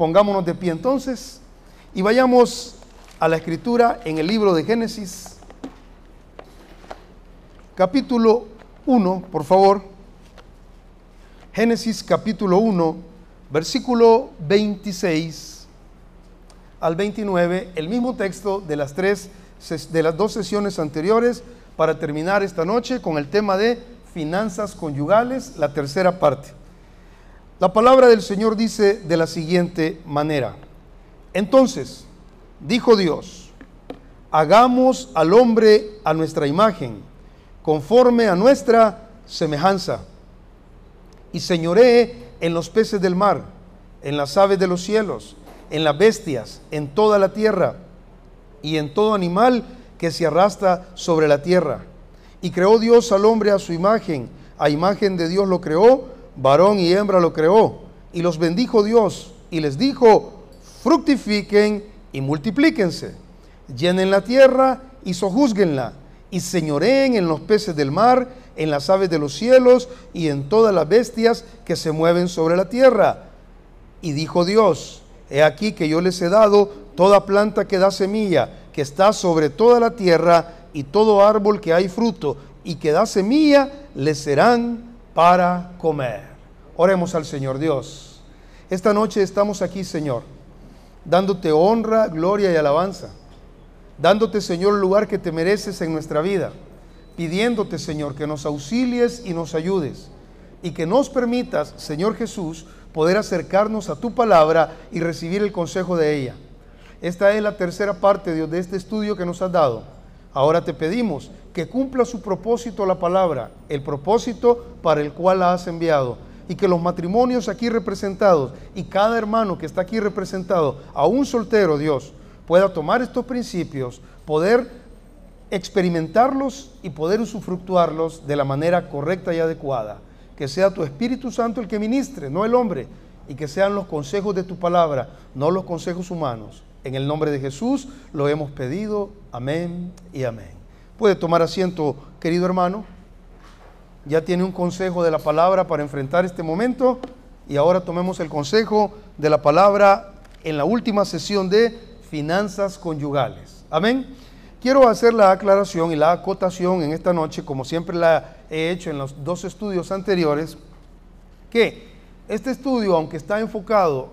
pongámonos de pie entonces y vayamos a la escritura en el libro de Génesis, capítulo 1, por favor. Génesis capítulo 1, versículo 26 al 29, el mismo texto de las tres de las dos sesiones anteriores para terminar esta noche con el tema de finanzas conyugales, la tercera parte. La palabra del Señor dice de la siguiente manera: Entonces, dijo Dios, hagamos al hombre a nuestra imagen, conforme a nuestra semejanza, y señoree en los peces del mar, en las aves de los cielos, en las bestias, en toda la tierra, y en todo animal que se arrastra sobre la tierra. Y creó Dios al hombre a su imagen, a imagen de Dios lo creó, varón y hembra lo creó, y los bendijo Dios, y les dijo, fructifiquen y multiplíquense, llenen la tierra y sojúzguenla, y señoreen en los peces del mar, en las aves de los cielos y en todas las bestias que se mueven sobre la tierra. Y dijo Dios, he aquí que yo les he dado toda planta que da semilla, que está sobre toda la tierra, y todo árbol que hay fruto y que da semilla, les serán para comer. Oremos al Señor Dios. Esta noche estamos aquí, Señor, dándote honra, gloria y alabanza, dándote, Señor, el lugar que te mereces en nuestra vida, pidiéndote, Señor, que nos auxilies y nos ayudes, y que nos permitas, Señor Jesús, poder acercarnos a tu palabra y recibir el consejo de ella. Esta es la tercera parte, de este estudio que nos has dado. Ahora te pedimos que cumpla su propósito la palabra, el propósito para el cual la has enviado. Y que los matrimonios aquí representados y cada hermano que está aquí representado, a un soltero Dios, pueda tomar estos principios, poder experimentarlos y poder usufructuarlos de la manera correcta y adecuada. Que sea tu Espíritu Santo el que ministre, no el hombre, y que sean los consejos de tu palabra, no los consejos humanos. En el nombre de Jesús lo hemos pedido. Amén y amén. Puede tomar asiento, querido hermano. Ya tiene un consejo de la palabra para enfrentar este momento. Y ahora tomemos el consejo de la palabra en la última sesión de finanzas conyugales. Amén. Quiero hacer la aclaración y la acotación en esta noche, como siempre la he hecho en los dos estudios anteriores, que este estudio, aunque está enfocado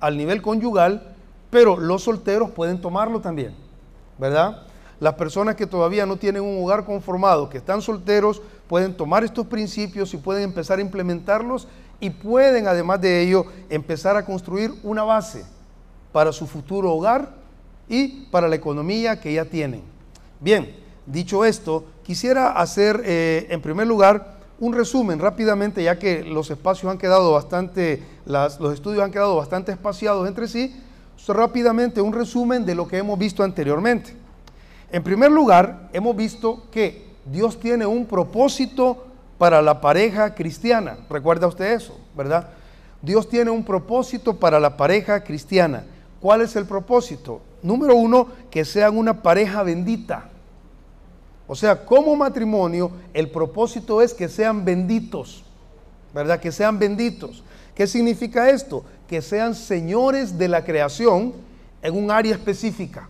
al nivel conyugal, pero los solteros pueden tomarlo también, ¿verdad? Las personas que todavía no tienen un hogar conformado, que están solteros, pueden tomar estos principios y pueden empezar a implementarlos y pueden, además de ello, empezar a construir una base para su futuro hogar y para la economía que ya tienen. Bien, dicho esto, quisiera hacer eh, en primer lugar un resumen rápidamente, ya que los espacios han quedado bastante, los estudios han quedado bastante espaciados entre sí, rápidamente un resumen de lo que hemos visto anteriormente. En primer lugar, hemos visto que Dios tiene un propósito para la pareja cristiana. ¿Recuerda usted eso, verdad? Dios tiene un propósito para la pareja cristiana. ¿Cuál es el propósito? Número uno, que sean una pareja bendita. O sea, como matrimonio, el propósito es que sean benditos, ¿verdad? Que sean benditos. ¿Qué significa esto? Que sean señores de la creación en un área específica.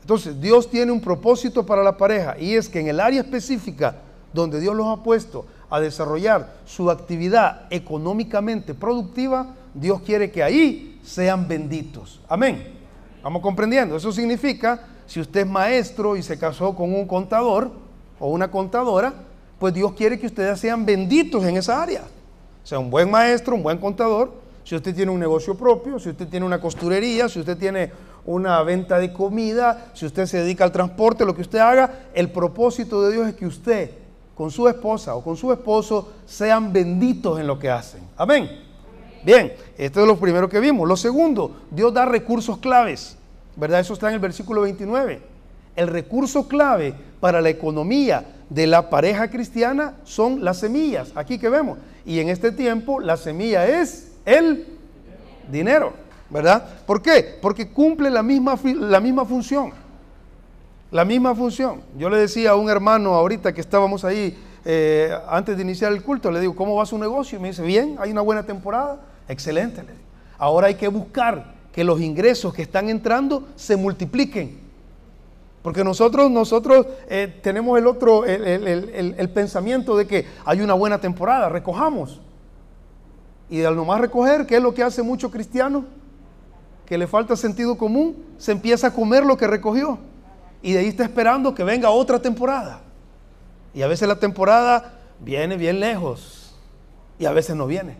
Entonces, Dios tiene un propósito para la pareja y es que en el área específica donde Dios los ha puesto a desarrollar su actividad económicamente productiva, Dios quiere que ahí sean benditos. Amén. Vamos comprendiendo. Eso significa, si usted es maestro y se casó con un contador o una contadora, pues Dios quiere que ustedes sean benditos en esa área sea un buen maestro, un buen contador, si usted tiene un negocio propio, si usted tiene una costurería, si usted tiene una venta de comida, si usted se dedica al transporte, lo que usted haga, el propósito de Dios es que usted con su esposa o con su esposo sean benditos en lo que hacen. Amén. Bien, esto es lo primero que vimos. Lo segundo, Dios da recursos claves, ¿verdad? Eso está en el versículo 29. El recurso clave para la economía de la pareja cristiana son las semillas, aquí que vemos. Y en este tiempo la semilla es el dinero, ¿verdad? ¿Por qué? Porque cumple la misma, la misma función. La misma función. Yo le decía a un hermano ahorita que estábamos ahí eh, antes de iniciar el culto, le digo, ¿cómo va su negocio? Y me dice, bien, hay una buena temporada. Excelente. Le Ahora hay que buscar que los ingresos que están entrando se multipliquen. Porque nosotros, nosotros eh, tenemos el otro, el, pensamiento de que hay una buena temporada, recojamos. Y al nomás recoger, ¿qué es lo que hace mucho cristiano? Que le falta sentido común, se empieza a comer lo que recogió. Y de ahí está esperando que venga otra temporada. Y a veces la temporada viene bien lejos. Y a veces no viene.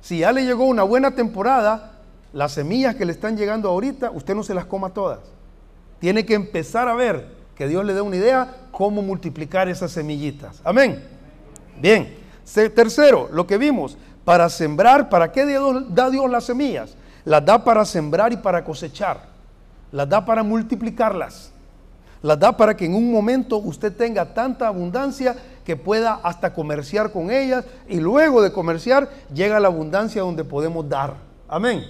Si ya le llegó una buena temporada, las semillas que le están llegando ahorita, usted no se las coma todas. Tiene que empezar a ver que Dios le dé una idea cómo multiplicar esas semillitas. Amén. Bien. Tercero, lo que vimos, para sembrar, ¿para qué da Dios las semillas? Las da para sembrar y para cosechar. Las da para multiplicarlas. Las da para que en un momento usted tenga tanta abundancia que pueda hasta comerciar con ellas y luego de comerciar llega la abundancia donde podemos dar. Amén.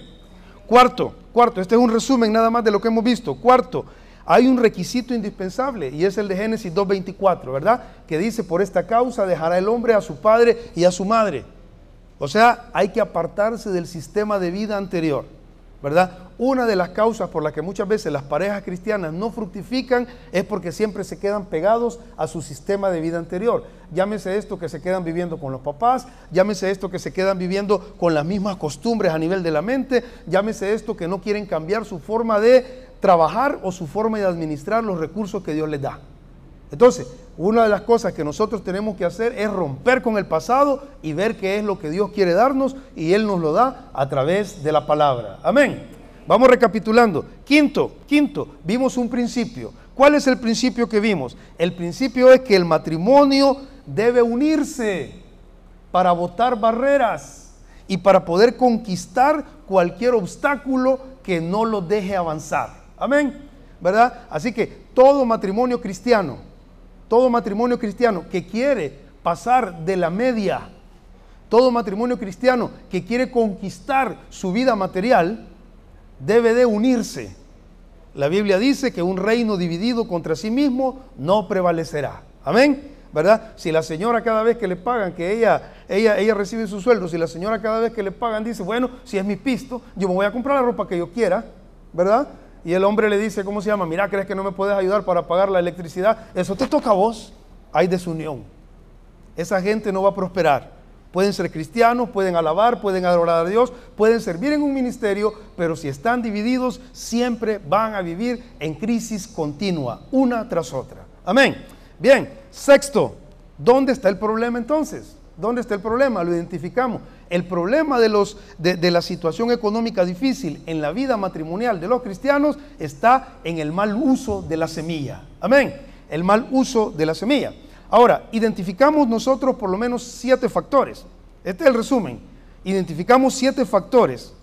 Cuarto, cuarto, este es un resumen nada más de lo que hemos visto. Cuarto, hay un requisito indispensable y es el de Génesis 2.24, ¿verdad? Que dice, por esta causa dejará el hombre a su padre y a su madre. O sea, hay que apartarse del sistema de vida anterior. ¿verdad? Una de las causas por las que muchas veces las parejas cristianas no fructifican es porque siempre se quedan pegados a su sistema de vida anterior. Llámese esto que se quedan viviendo con los papás, llámese esto que se quedan viviendo con las mismas costumbres a nivel de la mente, llámese esto que no quieren cambiar su forma de trabajar o su forma de administrar los recursos que Dios les da. Entonces, una de las cosas que nosotros tenemos que hacer es romper con el pasado y ver qué es lo que Dios quiere darnos y Él nos lo da a través de la palabra. Amén. Vamos recapitulando. Quinto, quinto, vimos un principio. ¿Cuál es el principio que vimos? El principio es que el matrimonio debe unirse para botar barreras y para poder conquistar cualquier obstáculo que no lo deje avanzar. Amén. ¿Verdad? Así que todo matrimonio cristiano todo matrimonio cristiano que quiere pasar de la media, todo matrimonio cristiano que quiere conquistar su vida material, debe de unirse. La Biblia dice que un reino dividido contra sí mismo no prevalecerá. Amén. ¿Verdad? Si la señora cada vez que le pagan, que ella, ella, ella recibe su sueldo, si la señora cada vez que le pagan dice, bueno, si es mi pisto, yo me voy a comprar la ropa que yo quiera, ¿verdad? Y el hombre le dice, ¿cómo se llama? Mira, ¿crees que no me puedes ayudar para pagar la electricidad? Eso te toca a vos. Hay desunión. Esa gente no va a prosperar. Pueden ser cristianos, pueden alabar, pueden adorar a Dios, pueden servir en un ministerio, pero si están divididos, siempre van a vivir en crisis continua, una tras otra. Amén. Bien, sexto, ¿dónde está el problema entonces? ¿Dónde está el problema? Lo identificamos. El problema de, los, de, la situación económica difícil en la vida matrimonial de los cristianos está en el mal uso de la semilla. Amén. El mal uso de la semilla. Ahora, identificamos nosotros por lo menos siete factores. Este es el resumen. Identificamos siete factores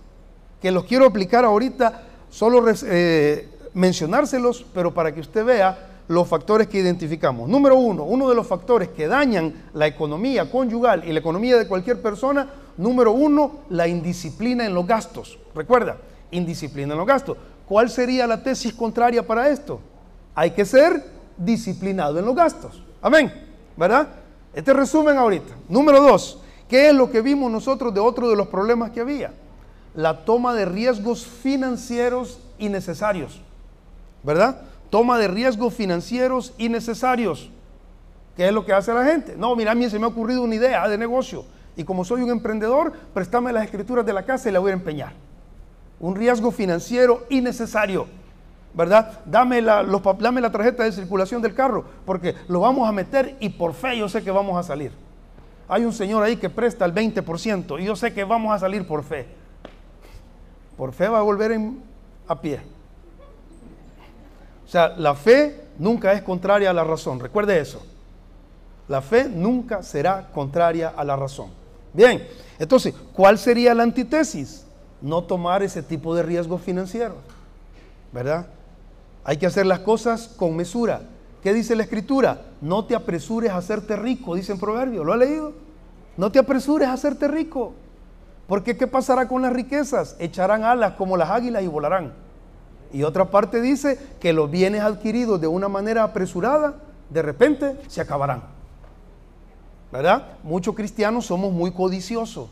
que los quiero aplicar ahorita, solo eh, mencionárselos, pero para que usted vea los factores que identificamos. Número uno, uno de los factores que dañan la economía conyugal y la economía de cualquier persona, número uno, la indisciplina en los gastos. Recuerda, indisciplina en los gastos. ¿Cuál sería la tesis contraria para esto? Hay que ser disciplinado en los gastos. Amén. ¿Verdad? Este resumen ahorita. Número dos, ¿qué es lo que vimos nosotros de otro de los problemas que había? La toma de riesgos financieros innecesarios. ¿Verdad? toma de riesgos financieros innecesarios. ¿Qué es lo que hace la gente? No, mira, a mí se me ha ocurrido una idea de negocio. Y como soy un emprendedor, préstame las escrituras de la casa y la voy a empeñar. Un riesgo financiero innecesario. ¿Verdad? Dame la, dame la tarjeta de circulación del carro, porque lo vamos a meter y por fe yo sé que vamos a salir. Hay un señor ahí que presta el 20% y yo sé que vamos a salir por fe. Por fe va a volver a pie. O sea, la fe nunca es contraria a la razón. Recuerde eso. La fe nunca será contraria a la razón. Bien, entonces, ¿cuál sería la antítesis? No tomar ese tipo de riesgos financieros. ¿Verdad? Hay que hacer las cosas con mesura. ¿Qué dice la escritura? No te apresures a hacerte rico, dice en Proverbio. ¿Lo ha leído? No te apresures a hacerte rico. Porque ¿qué pasará con las riquezas? Echarán alas como las águilas y volarán. Y otra parte dice que los bienes adquiridos de una manera apresurada, de repente se acabarán. ¿Verdad? Muchos cristianos somos muy codiciosos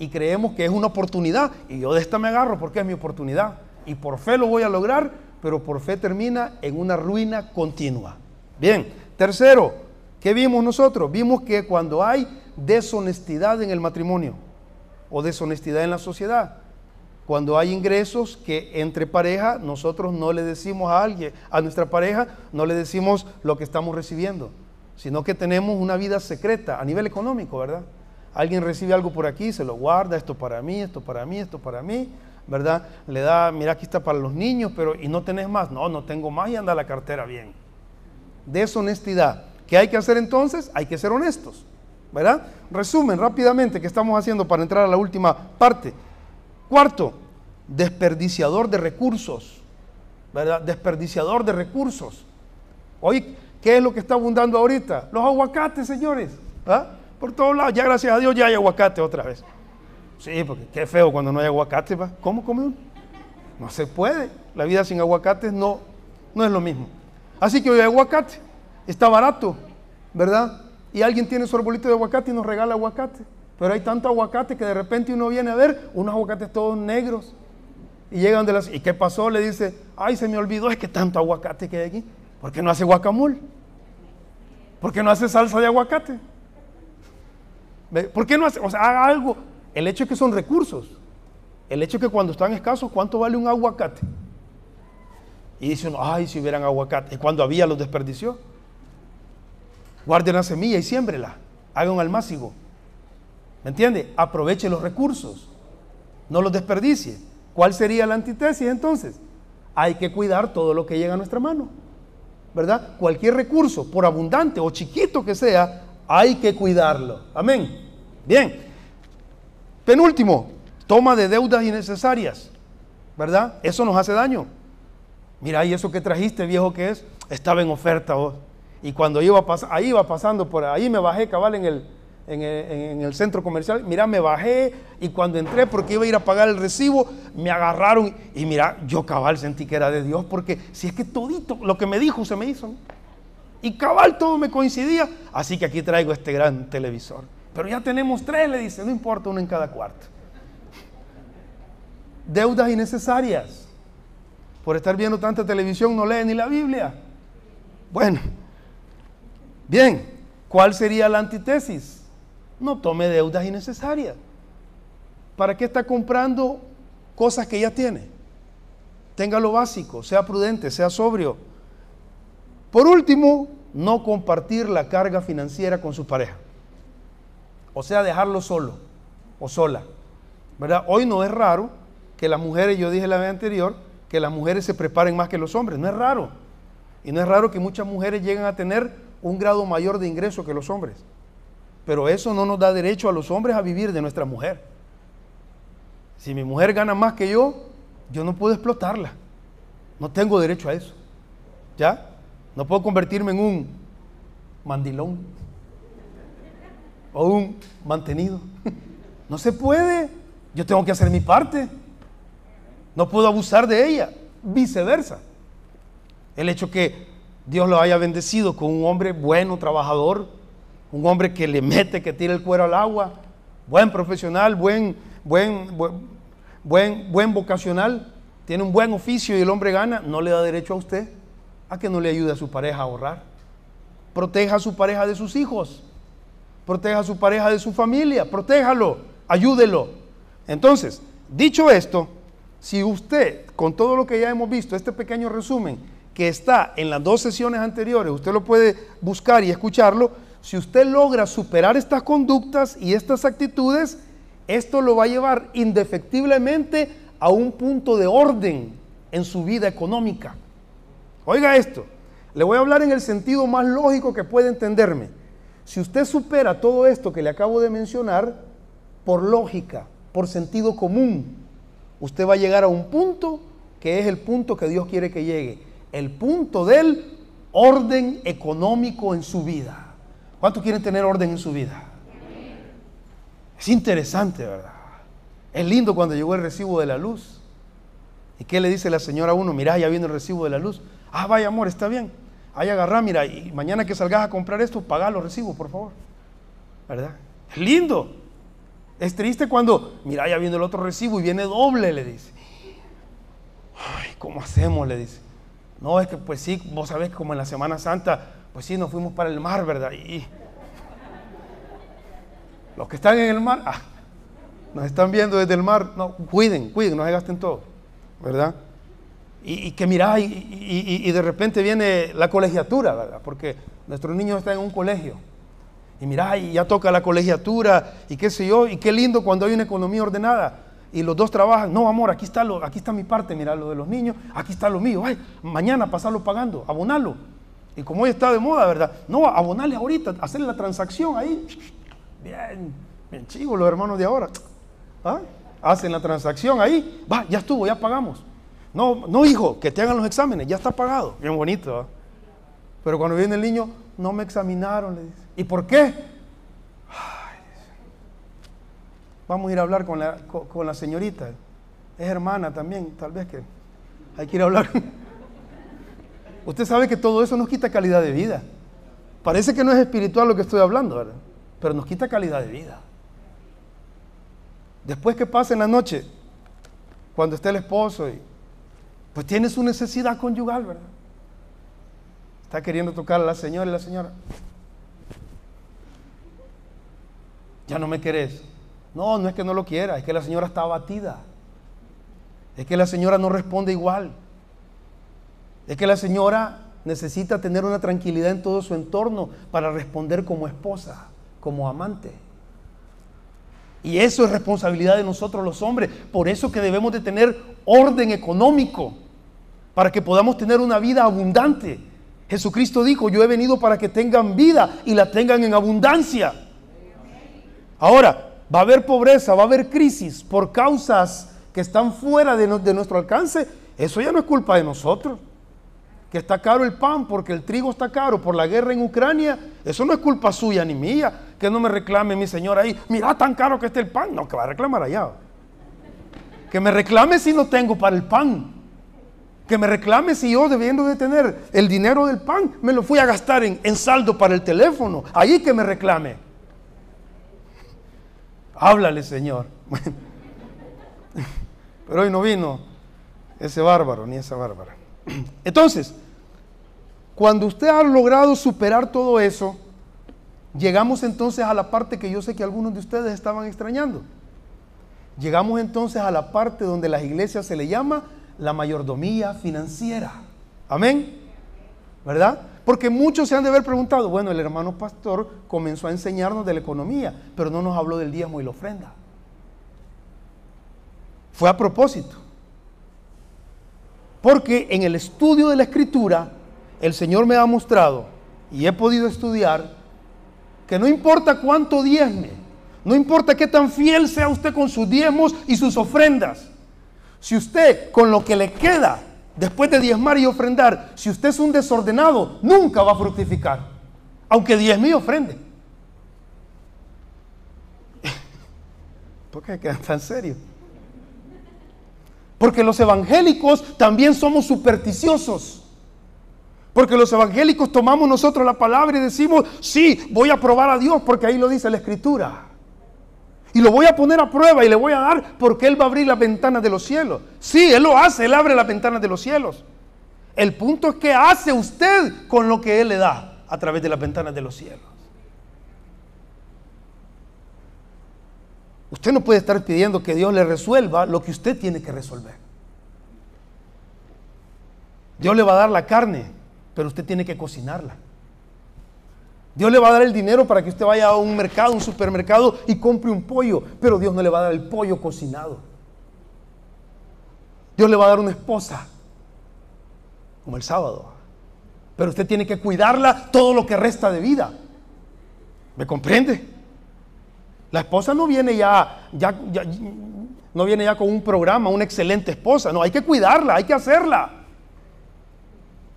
y creemos que es una oportunidad. Y yo de esta me agarro porque es mi oportunidad. Y por fe lo voy a lograr, pero por fe termina en una ruina continua. Bien, tercero, ¿qué vimos nosotros? Vimos que cuando hay deshonestidad en el matrimonio o deshonestidad en la sociedad, cuando hay ingresos que entre pareja nosotros no le decimos a alguien, a nuestra pareja, no le decimos lo que estamos recibiendo, sino que tenemos una vida secreta a nivel económico, ¿verdad? Alguien recibe algo por aquí, se lo guarda, esto para mí, esto para mí, esto para mí, ¿verdad? Le da, mira, aquí está para los niños, pero ¿y no tenés más? No, no tengo más y anda la cartera bien. Deshonestidad. ¿Qué hay que hacer entonces? Hay que ser honestos, ¿verdad? Resumen rápidamente, ¿qué estamos haciendo para entrar a la última parte? Cuarto, desperdiciador de recursos, ¿verdad? Desperdiciador de recursos. Hoy, ¿qué es lo que está abundando ahorita? Los aguacates, señores. ¿ah? Por todos lados. Ya gracias a Dios ya hay aguacate otra vez. Sí, porque qué feo cuando no hay aguacate. ¿va? ¿Cómo come uno? No se puede. La vida sin aguacates no, no es lo mismo. Así que hoy hay aguacate. Está barato, ¿verdad? Y alguien tiene su arbolito de aguacate y nos regala aguacate. Pero hay tanto aguacate que de repente uno viene a ver unos aguacates todos negros. Y llegan de las... ¿Y qué pasó? Le dice, ay, se me olvidó, es que tanto aguacate que hay aquí. ¿Por qué no hace guacamole? ¿Por qué no hace salsa de aguacate? ¿Por qué no hace? O sea, haga algo. El hecho es que son recursos. El hecho es que cuando están escasos, ¿cuánto vale un aguacate? Y dice uno, ay, si hubieran aguacate. Y cuando había, los desperdició. Guarde una semilla y siémbrela. Haga un almácigo. ¿Me entiende? Aproveche los recursos. No los desperdicie. ¿Cuál sería la antítesis entonces? Hay que cuidar todo lo que llega a nuestra mano. ¿Verdad? Cualquier recurso, por abundante o chiquito que sea, hay que cuidarlo. Amén. Bien. Penúltimo, toma de deudas innecesarias. ¿Verdad? Eso nos hace daño. Mira, y eso que trajiste, viejo que es, estaba en oferta. Y cuando iba ahí iba pasando por ahí, me bajé cabal en el, en el, centro comercial. Mira, me bajé y cuando entré porque iba a ir a pagar el recibo, me agarraron y mira, yo cabal sentí que era de Dios porque si es que todito lo que me dijo se me hizo. Y cabal todo me coincidía. Así que aquí traigo este gran televisor. Pero ya tenemos tres, le dice, no importa, uno en cada cuarto. Deudas innecesarias. Por estar viendo tanta televisión no lee ni la Biblia. Bueno, bien, ¿cuál sería la antítesis? No tome deudas innecesarias. ¿Para qué está comprando cosas que ya tiene? Tenga lo básico, sea prudente, sea sobrio por último, no compartir la carga financiera con su pareja. O sea, dejarlo solo o sola. ¿Verdad? Hoy no es raro que las mujeres, yo dije la vez anterior, que las mujeres se preparen más que los hombres. No es raro. Y no es raro que muchas mujeres lleguen a tener un grado mayor de ingreso que los hombres. Pero eso no nos da derecho a los hombres a vivir de nuestra mujer. Si mi mujer gana más que yo, yo no puedo explotarla. No tengo derecho a eso. ¿Ya? No puedo convertirme en un mandilón o un mantenido. No se puede. Yo tengo que hacer mi parte. No puedo abusar de ella. Viceversa. El hecho que Dios lo haya bendecido con un hombre bueno, trabajador, un hombre que le mete, que tira el cuero al agua, buen profesional, buen, buen, buen, buen, vocacional, tiene un buen oficio y el hombre gana, no le da derecho a usted a que no le ayude a su pareja a ahorrar. Proteja a su pareja de sus hijos. Proteja a su pareja de su familia. Protéjalo. Ayúdelo. Entonces, dicho esto, si usted, con todo lo que ya hemos visto, este pequeño resumen que está en las dos sesiones anteriores, usted lo puede buscar y escucharlo, si usted logra superar estas conductas y estas actitudes, esto lo va a llevar indefectiblemente a un punto de orden en su vida económica. Oiga esto, le voy a hablar en el sentido más lógico que puede entenderme. Si usted supera todo esto que le acabo de mencionar, por lógica, por sentido común, usted va a llegar a un punto que es el punto que Dios quiere que llegue, el punto del orden económico en su vida. ¿Cuántos quieren tener orden en su vida? Es interesante, ¿verdad? Es lindo cuando llegó el recibo de la luz. ¿Y qué le dice la señora a uno? Mirá, ya viene el recibo de la luz. Ah, vaya amor, está bien. Ahí agarrá, mira, y mañana que salgas a comprar esto, paga los recibos, por favor. ¿Verdad? Es lindo. Es triste cuando, mira, ya viene el otro recibo y viene doble, le dice. Ay, ¿cómo hacemos? Le dice. No, es que pues sí, vos sabés como en la Semana Santa, pues sí, nos fuimos para el mar, ¿verdad? Y los que están en el mar, ah, nos están viendo desde el mar, no, cuiden, cuiden, no se gasten todo, ¿verdad? Y, que mirá, y, de repente viene la colegiatura, ¿verdad? Porque nuestros niños están en un colegio. Y mirá, y ya toca la colegiatura, y qué sé yo, y qué lindo cuando hay una economía ordenada. Y los dos trabajan, no amor, aquí está, lo, aquí está mi parte, mira lo de los niños, aquí está lo mío, ay, mañana pasarlo pagando, abonarlo. Y como hoy está de moda, ¿verdad? No, abonarle ahorita, hacerle la transacción ahí. Bien, bien chivo los hermanos de ahora. ¿Ah? Hacen la transacción ahí, va, ya estuvo, ya pagamos. No, no hijo, que te hagan los exámenes, ya está pagado. Bien bonito. Pero cuando viene el niño, no me examinaron. ¿Y por qué? vamos a ir a hablar con la, con, la señorita. Es hermana también, tal vez que hay que ir a hablar. Usted sabe que todo eso nos quita calidad de vida. Parece que no es espiritual lo que estoy hablando, ¿verdad? Pero nos quita calidad de vida. Después que pase en la noche, cuando esté el esposo y pues tiene su necesidad conyugal, ¿verdad? Está queriendo tocar a la señora y la señora. Ya no me querés. No, no es que no lo quiera, es que la señora está abatida. Es que la señora no responde igual. Es que la señora necesita tener una tranquilidad en todo su entorno para responder como esposa, como amante. Y eso es responsabilidad de nosotros los hombres. Por eso que debemos de tener orden económico para que podamos tener una vida abundante. Jesucristo dijo, yo he venido para que tengan vida y la tengan en abundancia. Ahora, va a haber pobreza, va a haber crisis por causas que están fuera de, de nuestro alcance. Eso ya no es culpa de nosotros que está caro el pan porque el trigo está caro por la guerra en Ucrania, eso no es culpa suya ni mía. Que no me reclame mi señor ahí, mira tan caro que está el pan. No, que va a reclamar allá. Que me reclame si no tengo para el pan. Que me reclame si yo debiendo de tener el dinero del pan, me lo fui a gastar en, en saldo para el teléfono. Ahí que me reclame. Háblale, Señor. Pero hoy no vino ese bárbaro ni esa bárbara. Entonces, cuando usted ha logrado superar todo eso, llegamos entonces a la parte que yo sé que algunos de ustedes estaban extrañando. Llegamos entonces a la parte donde las iglesias se le llama la mayordomía financiera. Amén. ¿Verdad? Porque muchos se han de haber preguntado, bueno, el hermano pastor comenzó a enseñarnos de la economía, pero no nos habló del diezmo y la ofrenda. Fue a propósito. Porque en el estudio de la escritura, el Señor me ha mostrado y he podido estudiar que no importa cuánto diezme, no importa qué tan fiel sea usted con sus diezmos y sus ofrendas, si usted con lo que le queda después de diezmar y ofrendar, si usted es un desordenado, nunca va a fructificar, aunque diezme y ofrende. ¿Por qué quedan tan serios? Porque los evangélicos también somos supersticiosos. Porque los evangélicos tomamos nosotros la palabra y decimos, sí, voy a probar a Dios porque ahí lo dice la escritura. Y lo voy a poner a prueba y le voy a dar porque Él va a abrir las ventanas de los cielos. Sí, Él lo hace, Él abre las ventanas de los cielos. El punto es que hace usted con lo que Él le da a través de las ventanas de los cielos. Usted no puede estar pidiendo que Dios le resuelva lo que usted tiene que resolver. Dios le va a dar la carne, pero usted tiene que cocinarla. Dios le va a dar el dinero para que usted vaya a un mercado, un supermercado y compre un pollo, pero Dios no le va a dar el pollo cocinado. Dios le va a dar una esposa, como el sábado. Pero usted tiene que cuidarla todo lo que resta de vida. ¿Me comprende? La esposa no viene ya, ya, no viene ya con un programa, una excelente esposa. No, hay que cuidarla, hay que hacerla.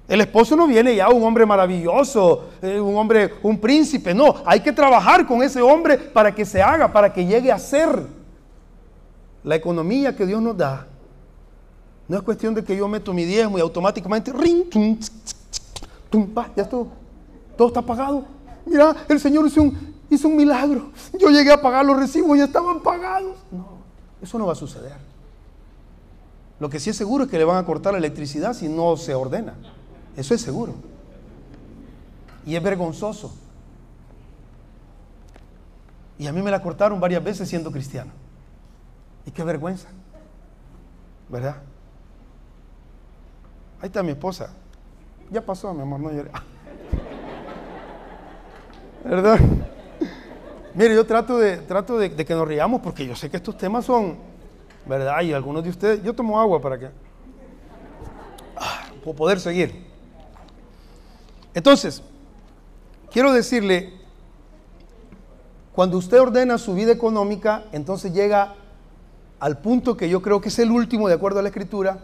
El esposo no viene ya un hombre maravilloso, eh, un hombre, un príncipe. No, hay que trabajar con ese hombre para que se haga, para que llegue a ser. La economía que Dios nos da no es cuestión de que yo meto mi diezmo y automáticamente, ring, ya todo, todo está pagado. Mira, el Señor hizo un, hizo un milagro. Yo llegué a pagar los recibos y estaban pagados. No, eso no va a suceder. Lo que sí es seguro es que le van a cortar la electricidad si no se ordena. Eso es seguro. Y es vergonzoso. Y a mí me la cortaron varias veces siendo cristiano. Y qué vergüenza. ¿Verdad? Ahí está mi esposa. Ya pasó, mi amor, no lloré. ¿Verdad? Mire, yo trato de, trato de, que nos riamos porque yo sé que estos temas son, ¿verdad? Y algunos de ustedes, yo tomo agua para que ah, poder seguir. Entonces, quiero decirle, cuando usted ordena su vida económica, entonces llega al punto que yo creo que es el último de acuerdo a la escritura,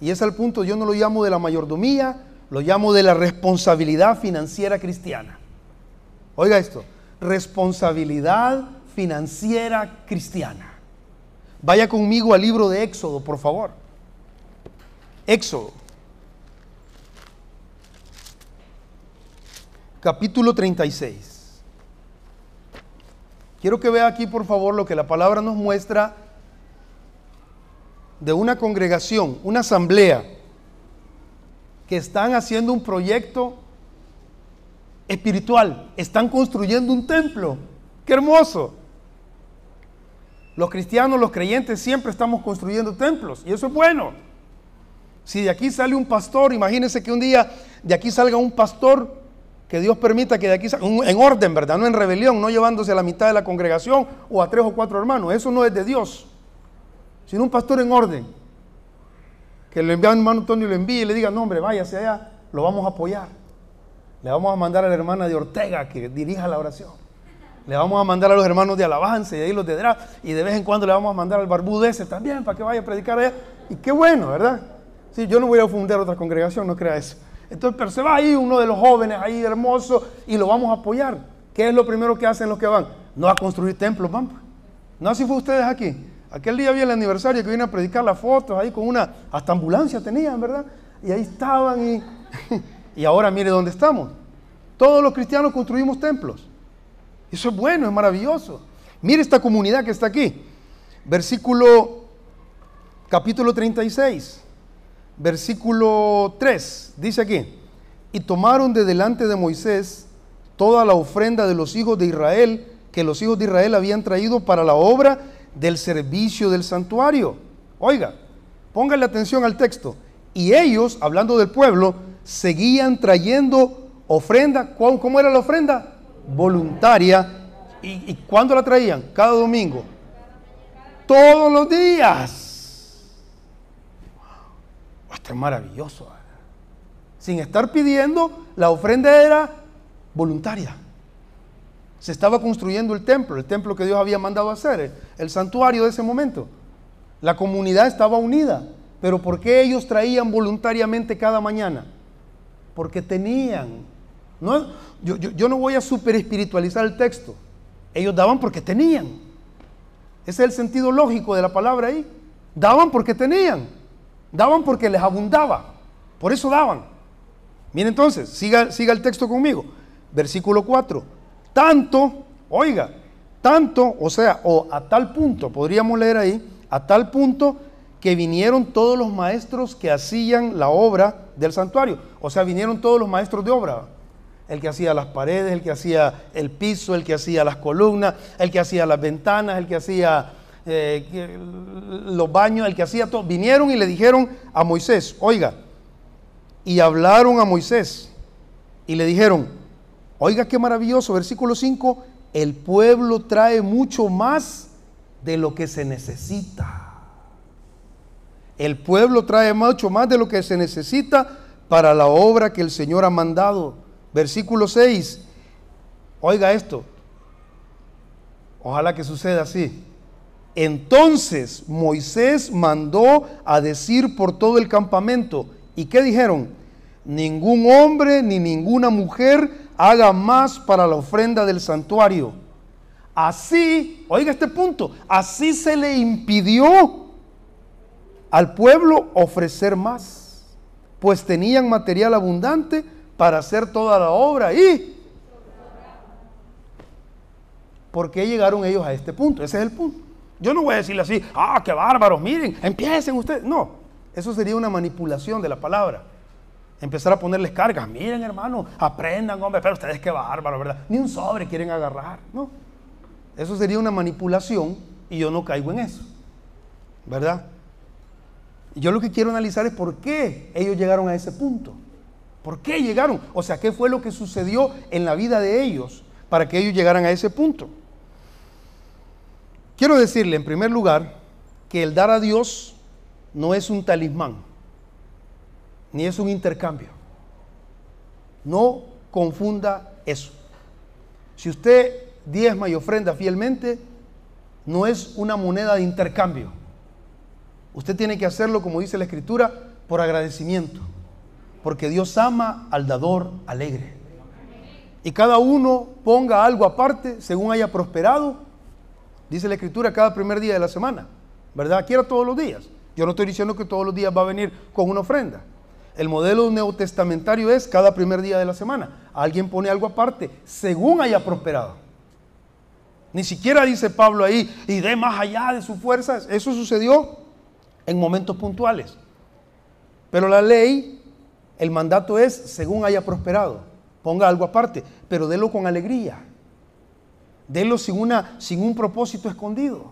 y es al punto, yo no lo llamo de la mayordomía, lo llamo de la responsabilidad financiera cristiana. Oiga esto, responsabilidad financiera cristiana. Vaya conmigo al libro de Éxodo, por favor. Éxodo. Capítulo 36. Quiero que vea aquí, por favor, lo que la palabra nos muestra de una congregación, una asamblea, que están haciendo un proyecto espiritual, están construyendo un templo. ¡Qué hermoso! Los cristianos, los creyentes siempre estamos construyendo templos y eso es bueno. Si de aquí sale un pastor, imagínense que un día de aquí salga un pastor, que Dios permita que de aquí salga, en orden, ¿verdad? No en rebelión, no llevándose a la mitad de la congregación o a tres o cuatro hermanos. Eso no es de Dios, sino un pastor en orden. Que le envíe a hermano Antonio y le envíe y le diga, no hombre, váyase allá, lo vamos a apoyar. Le vamos a mandar a la hermana de Ortega que dirija la oración. Le vamos a mandar a los hermanos de alabanza y ahí los draft. Y de vez en cuando le vamos a mandar al barbudo ese también para que vaya a predicar allá. Y qué bueno, ¿verdad? Sí, yo no voy a fundar otra congregación, no crea eso. Entonces, pero se va ahí uno de los jóvenes ahí hermoso y lo vamos a apoyar. ¿Qué es lo primero que hacen los que van? No a construir templos, vamos. No así fue ustedes aquí. Aquel día había el aniversario que vine a predicar las fotos ahí con una, hasta ambulancia tenían, ¿verdad? Y ahí estaban y... Y ahora mire dónde estamos. Todos los cristianos construimos templos. Eso es bueno, es maravilloso. Mire esta comunidad que está aquí. Versículo, capítulo 36, versículo 3, dice aquí, y tomaron de delante de Moisés toda la ofrenda de los hijos de Israel que los hijos de Israel habían traído para la obra del servicio del santuario. Oiga, póngale atención al texto. Y ellos, hablando del pueblo, seguían trayendo ofrenda. ¿Cómo era la ofrenda? Voluntaria. ¿Y, cuándo la traían? Cada domingo. Todos los días. Esto es maravilloso. Sin estar pidiendo, la ofrenda era voluntaria. Se estaba construyendo el templo, el templo que Dios había mandado hacer, el santuario de ese momento. La comunidad estaba unida. Pero ¿por qué ellos traían voluntariamente cada mañana? Porque tenían. No, yo, no voy a super espiritualizar el texto. Ellos daban porque tenían. Ese es el sentido lógico de la palabra ahí. Daban porque tenían. Daban porque les abundaba. Por eso daban. Miren entonces, siga, siga el texto conmigo. Versículo 4. Tanto, oiga, tanto, o sea, o a tal punto, podríamos leer ahí, a tal punto que vinieron todos los maestros que hacían la obra del santuario. O sea, vinieron todos los maestros de obra. El que hacía las paredes, el que hacía el piso, el que hacía las columnas, el que hacía las ventanas, el que hacía eh, los baños, el que hacía todo. Vinieron y le dijeron a Moisés, oiga, y hablaron a Moisés y le dijeron, oiga qué maravilloso, versículo 5, el pueblo trae mucho más de lo que se necesita. El pueblo trae mucho más de lo que se necesita para la obra que el Señor ha mandado. Versículo 6. Oiga esto. Ojalá que suceda así. Entonces Moisés mandó a decir por todo el campamento. ¿Y qué dijeron? Ningún hombre ni ninguna mujer haga más para la ofrenda del santuario. Así, oiga este punto, así se le impidió al pueblo ofrecer más, pues tenían material abundante para hacer toda la obra y por qué llegaron ellos a este punto. Ese es el punto. Yo no voy a decirle así, ah, qué bárbaros, miren, empiecen ustedes. No, eso sería una manipulación de la palabra. Empezar a ponerles cargas. Miren, hermano, aprendan, hombre, pero ustedes qué bárbaros, ¿verdad? Ni un sobre quieren agarrar. No. Eso sería una manipulación y yo no caigo en eso. ¿Verdad? Yo lo que quiero analizar es por qué ellos llegaron a ese punto. ¿Por qué llegaron? O sea, ¿qué fue lo que sucedió en la vida de ellos para que ellos llegaran a ese punto? Quiero decirle, en primer lugar, que el dar a Dios no es un talismán, ni es un intercambio. No confunda eso. Si usted diezma y ofrenda fielmente, no es una moneda de intercambio. Usted tiene que hacerlo, como dice la Escritura, por agradecimiento. Porque Dios ama al dador alegre. Y cada uno ponga algo aparte según haya prosperado. Dice la Escritura cada primer día de la semana. ¿Verdad? Quiera todos los días. Yo no estoy diciendo que todos los días va a venir con una ofrenda. El modelo neotestamentario es cada primer día de la semana. Alguien pone algo aparte según haya prosperado. Ni siquiera dice Pablo ahí, y de más allá de sus fuerzas. Eso sucedió en momentos puntuales. Pero la ley, el mandato es según haya prosperado. Ponga algo aparte, pero délo con alegría. Délo sin, una, sin un propósito escondido.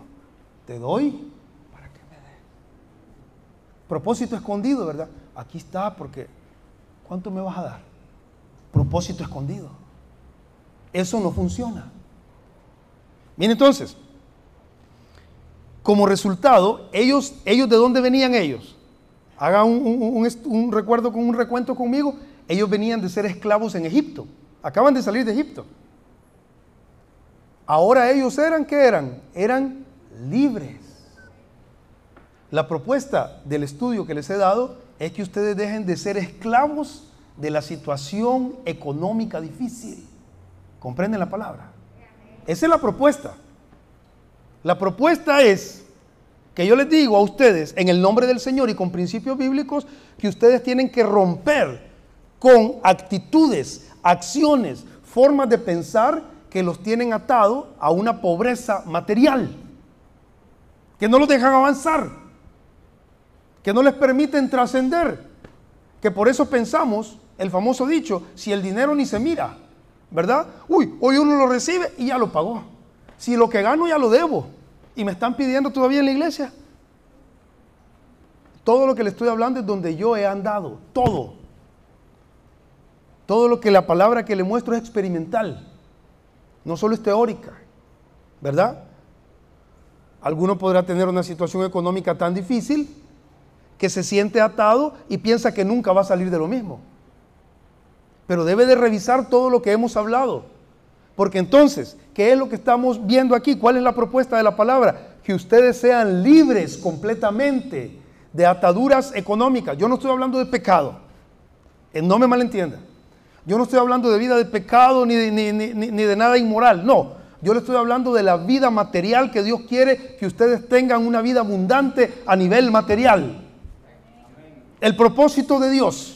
Te doy para que me dé. Propósito escondido, ¿verdad? Aquí está porque ¿cuánto me vas a dar? Propósito escondido. Eso no funciona. Bien, entonces, como resultado, ellos, ellos ¿de dónde venían ellos? Haga un, recuerdo con un recuento conmigo. Ellos venían de ser esclavos en Egipto. Acaban de salir de Egipto. Ahora ellos eran, ¿qué eran? Eran libres. La propuesta del estudio que les he dado es que ustedes dejen de ser esclavos de la situación económica difícil. ¿Comprenden la palabra? Esa es la propuesta. La propuesta es que yo les digo a ustedes en el nombre del Señor y con principios bíblicos que ustedes tienen que romper con actitudes, acciones, formas de pensar que los tienen atado a una pobreza material, que no los dejan avanzar, que no les permiten trascender, que por eso pensamos el famoso dicho, si el dinero ni se mira, ¿verdad? Uy, hoy uno lo recibe y ya lo pagó. Si lo que gano ya lo debo y me están pidiendo todavía en la iglesia. Todo lo que le estoy hablando es donde yo he andado, todo. Todo lo que la palabra que le muestro es experimental, no solo es teórica, ¿verdad? Alguno podrá tener una situación económica tan difícil que se siente atado y piensa que nunca va a salir de lo mismo. Pero debe de revisar todo lo que hemos hablado. Porque entonces, ¿qué es lo que estamos viendo aquí? ¿Cuál es la propuesta de la palabra? Que ustedes sean libres completamente de ataduras económicas. Yo no estoy hablando de pecado. Eh, no me malentienda. Yo no estoy hablando de vida de pecado ni de, ni de nada inmoral. No. Yo le estoy hablando de la vida material que Dios quiere que ustedes tengan una vida abundante a nivel material. El propósito de Dios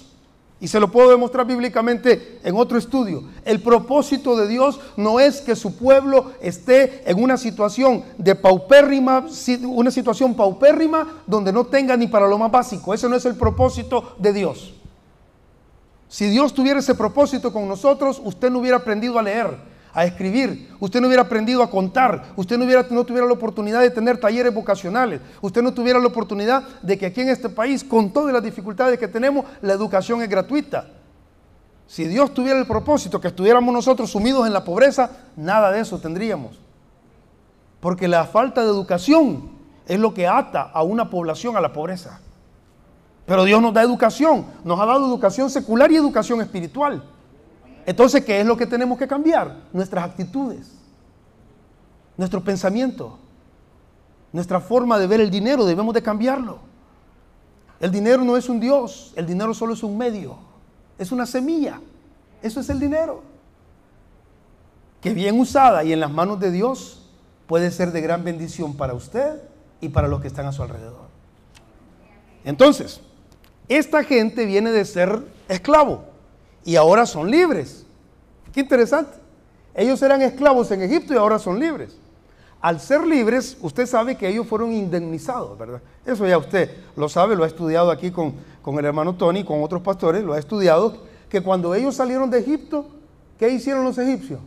y se lo puedo demostrar bíblicamente en otro estudio. El propósito de Dios no es que su pueblo esté en una situación de paupérrima, una situación paupérrima donde no tenga ni para lo más básico. Ese no es el propósito de Dios. Si Dios tuviera ese propósito con nosotros, usted no hubiera aprendido a leer a escribir, usted no hubiera aprendido a contar, usted no, hubiera, no tuviera la oportunidad de tener talleres vocacionales, usted no tuviera la oportunidad de que aquí en este país, con todas las dificultades que tenemos, la educación es gratuita. Si Dios tuviera el propósito que estuviéramos nosotros sumidos en la pobreza, nada de eso tendríamos. Porque la falta de educación es lo que ata a una población a la pobreza. Pero Dios nos da educación, nos ha dado educación secular y educación espiritual. Entonces, ¿qué es lo que tenemos que cambiar? Nuestras actitudes, nuestro pensamiento, nuestra forma de ver el dinero, debemos de cambiarlo. El dinero no es un Dios, el dinero solo es un medio, es una semilla, eso es el dinero. Que bien usada y en las manos de Dios puede ser de gran bendición para usted y para los que están a su alrededor. Entonces, esta gente viene de ser esclavo y ahora son libres. Qué interesante. Ellos eran esclavos en Egipto y ahora son libres. Al ser libres, usted sabe que ellos fueron indemnizados, ¿verdad? Eso ya usted lo sabe, lo ha estudiado aquí con, con el hermano Tony, con otros pastores, lo ha estudiado, que cuando ellos salieron de Egipto, ¿qué hicieron los egipcios?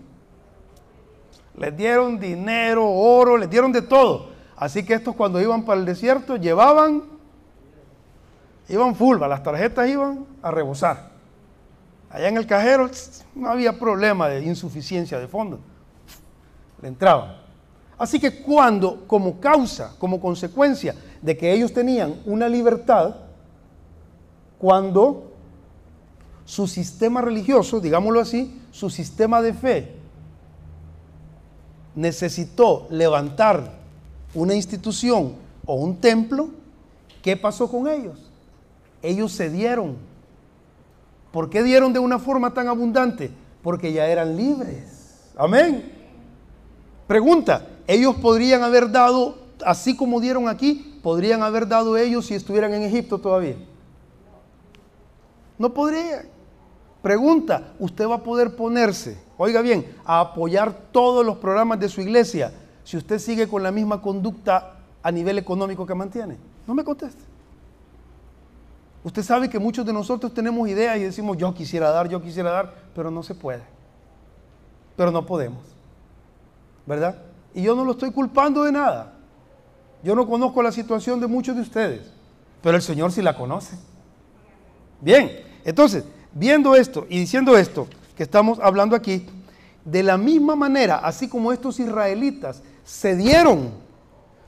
Les dieron dinero, oro, les dieron de todo. Así que estos cuando iban para el desierto llevaban, iban full, las tarjetas iban a rebosar. Allá en el cajero no había problema de insuficiencia de fondos. Le entraban. Así que cuando, como causa, como consecuencia de que ellos tenían una libertad, cuando su sistema religioso, digámoslo así, su sistema de fe, necesitó levantar una institución o un templo, ¿qué pasó con ellos? Ellos se dieron. ¿Por qué dieron de una forma tan abundante? Porque ya eran libres. Amén. Pregunta, ellos podrían haber dado, así como dieron aquí, podrían haber dado ellos si estuvieran en Egipto todavía. No podrían. Pregunta, ¿usted va a poder ponerse, oiga bien, a apoyar todos los programas de su iglesia si usted sigue con la misma conducta a nivel económico que mantiene? No me conteste. Usted sabe que muchos de nosotros tenemos ideas y decimos, yo quisiera dar, yo quisiera dar, pero no se puede. Pero no podemos. ¿Verdad? Y yo no lo estoy culpando de nada. Yo no conozco la situación de muchos de ustedes, pero el Señor sí la conoce. Bien, entonces, viendo esto y diciendo esto que estamos hablando aquí, de la misma manera, así como estos israelitas se dieron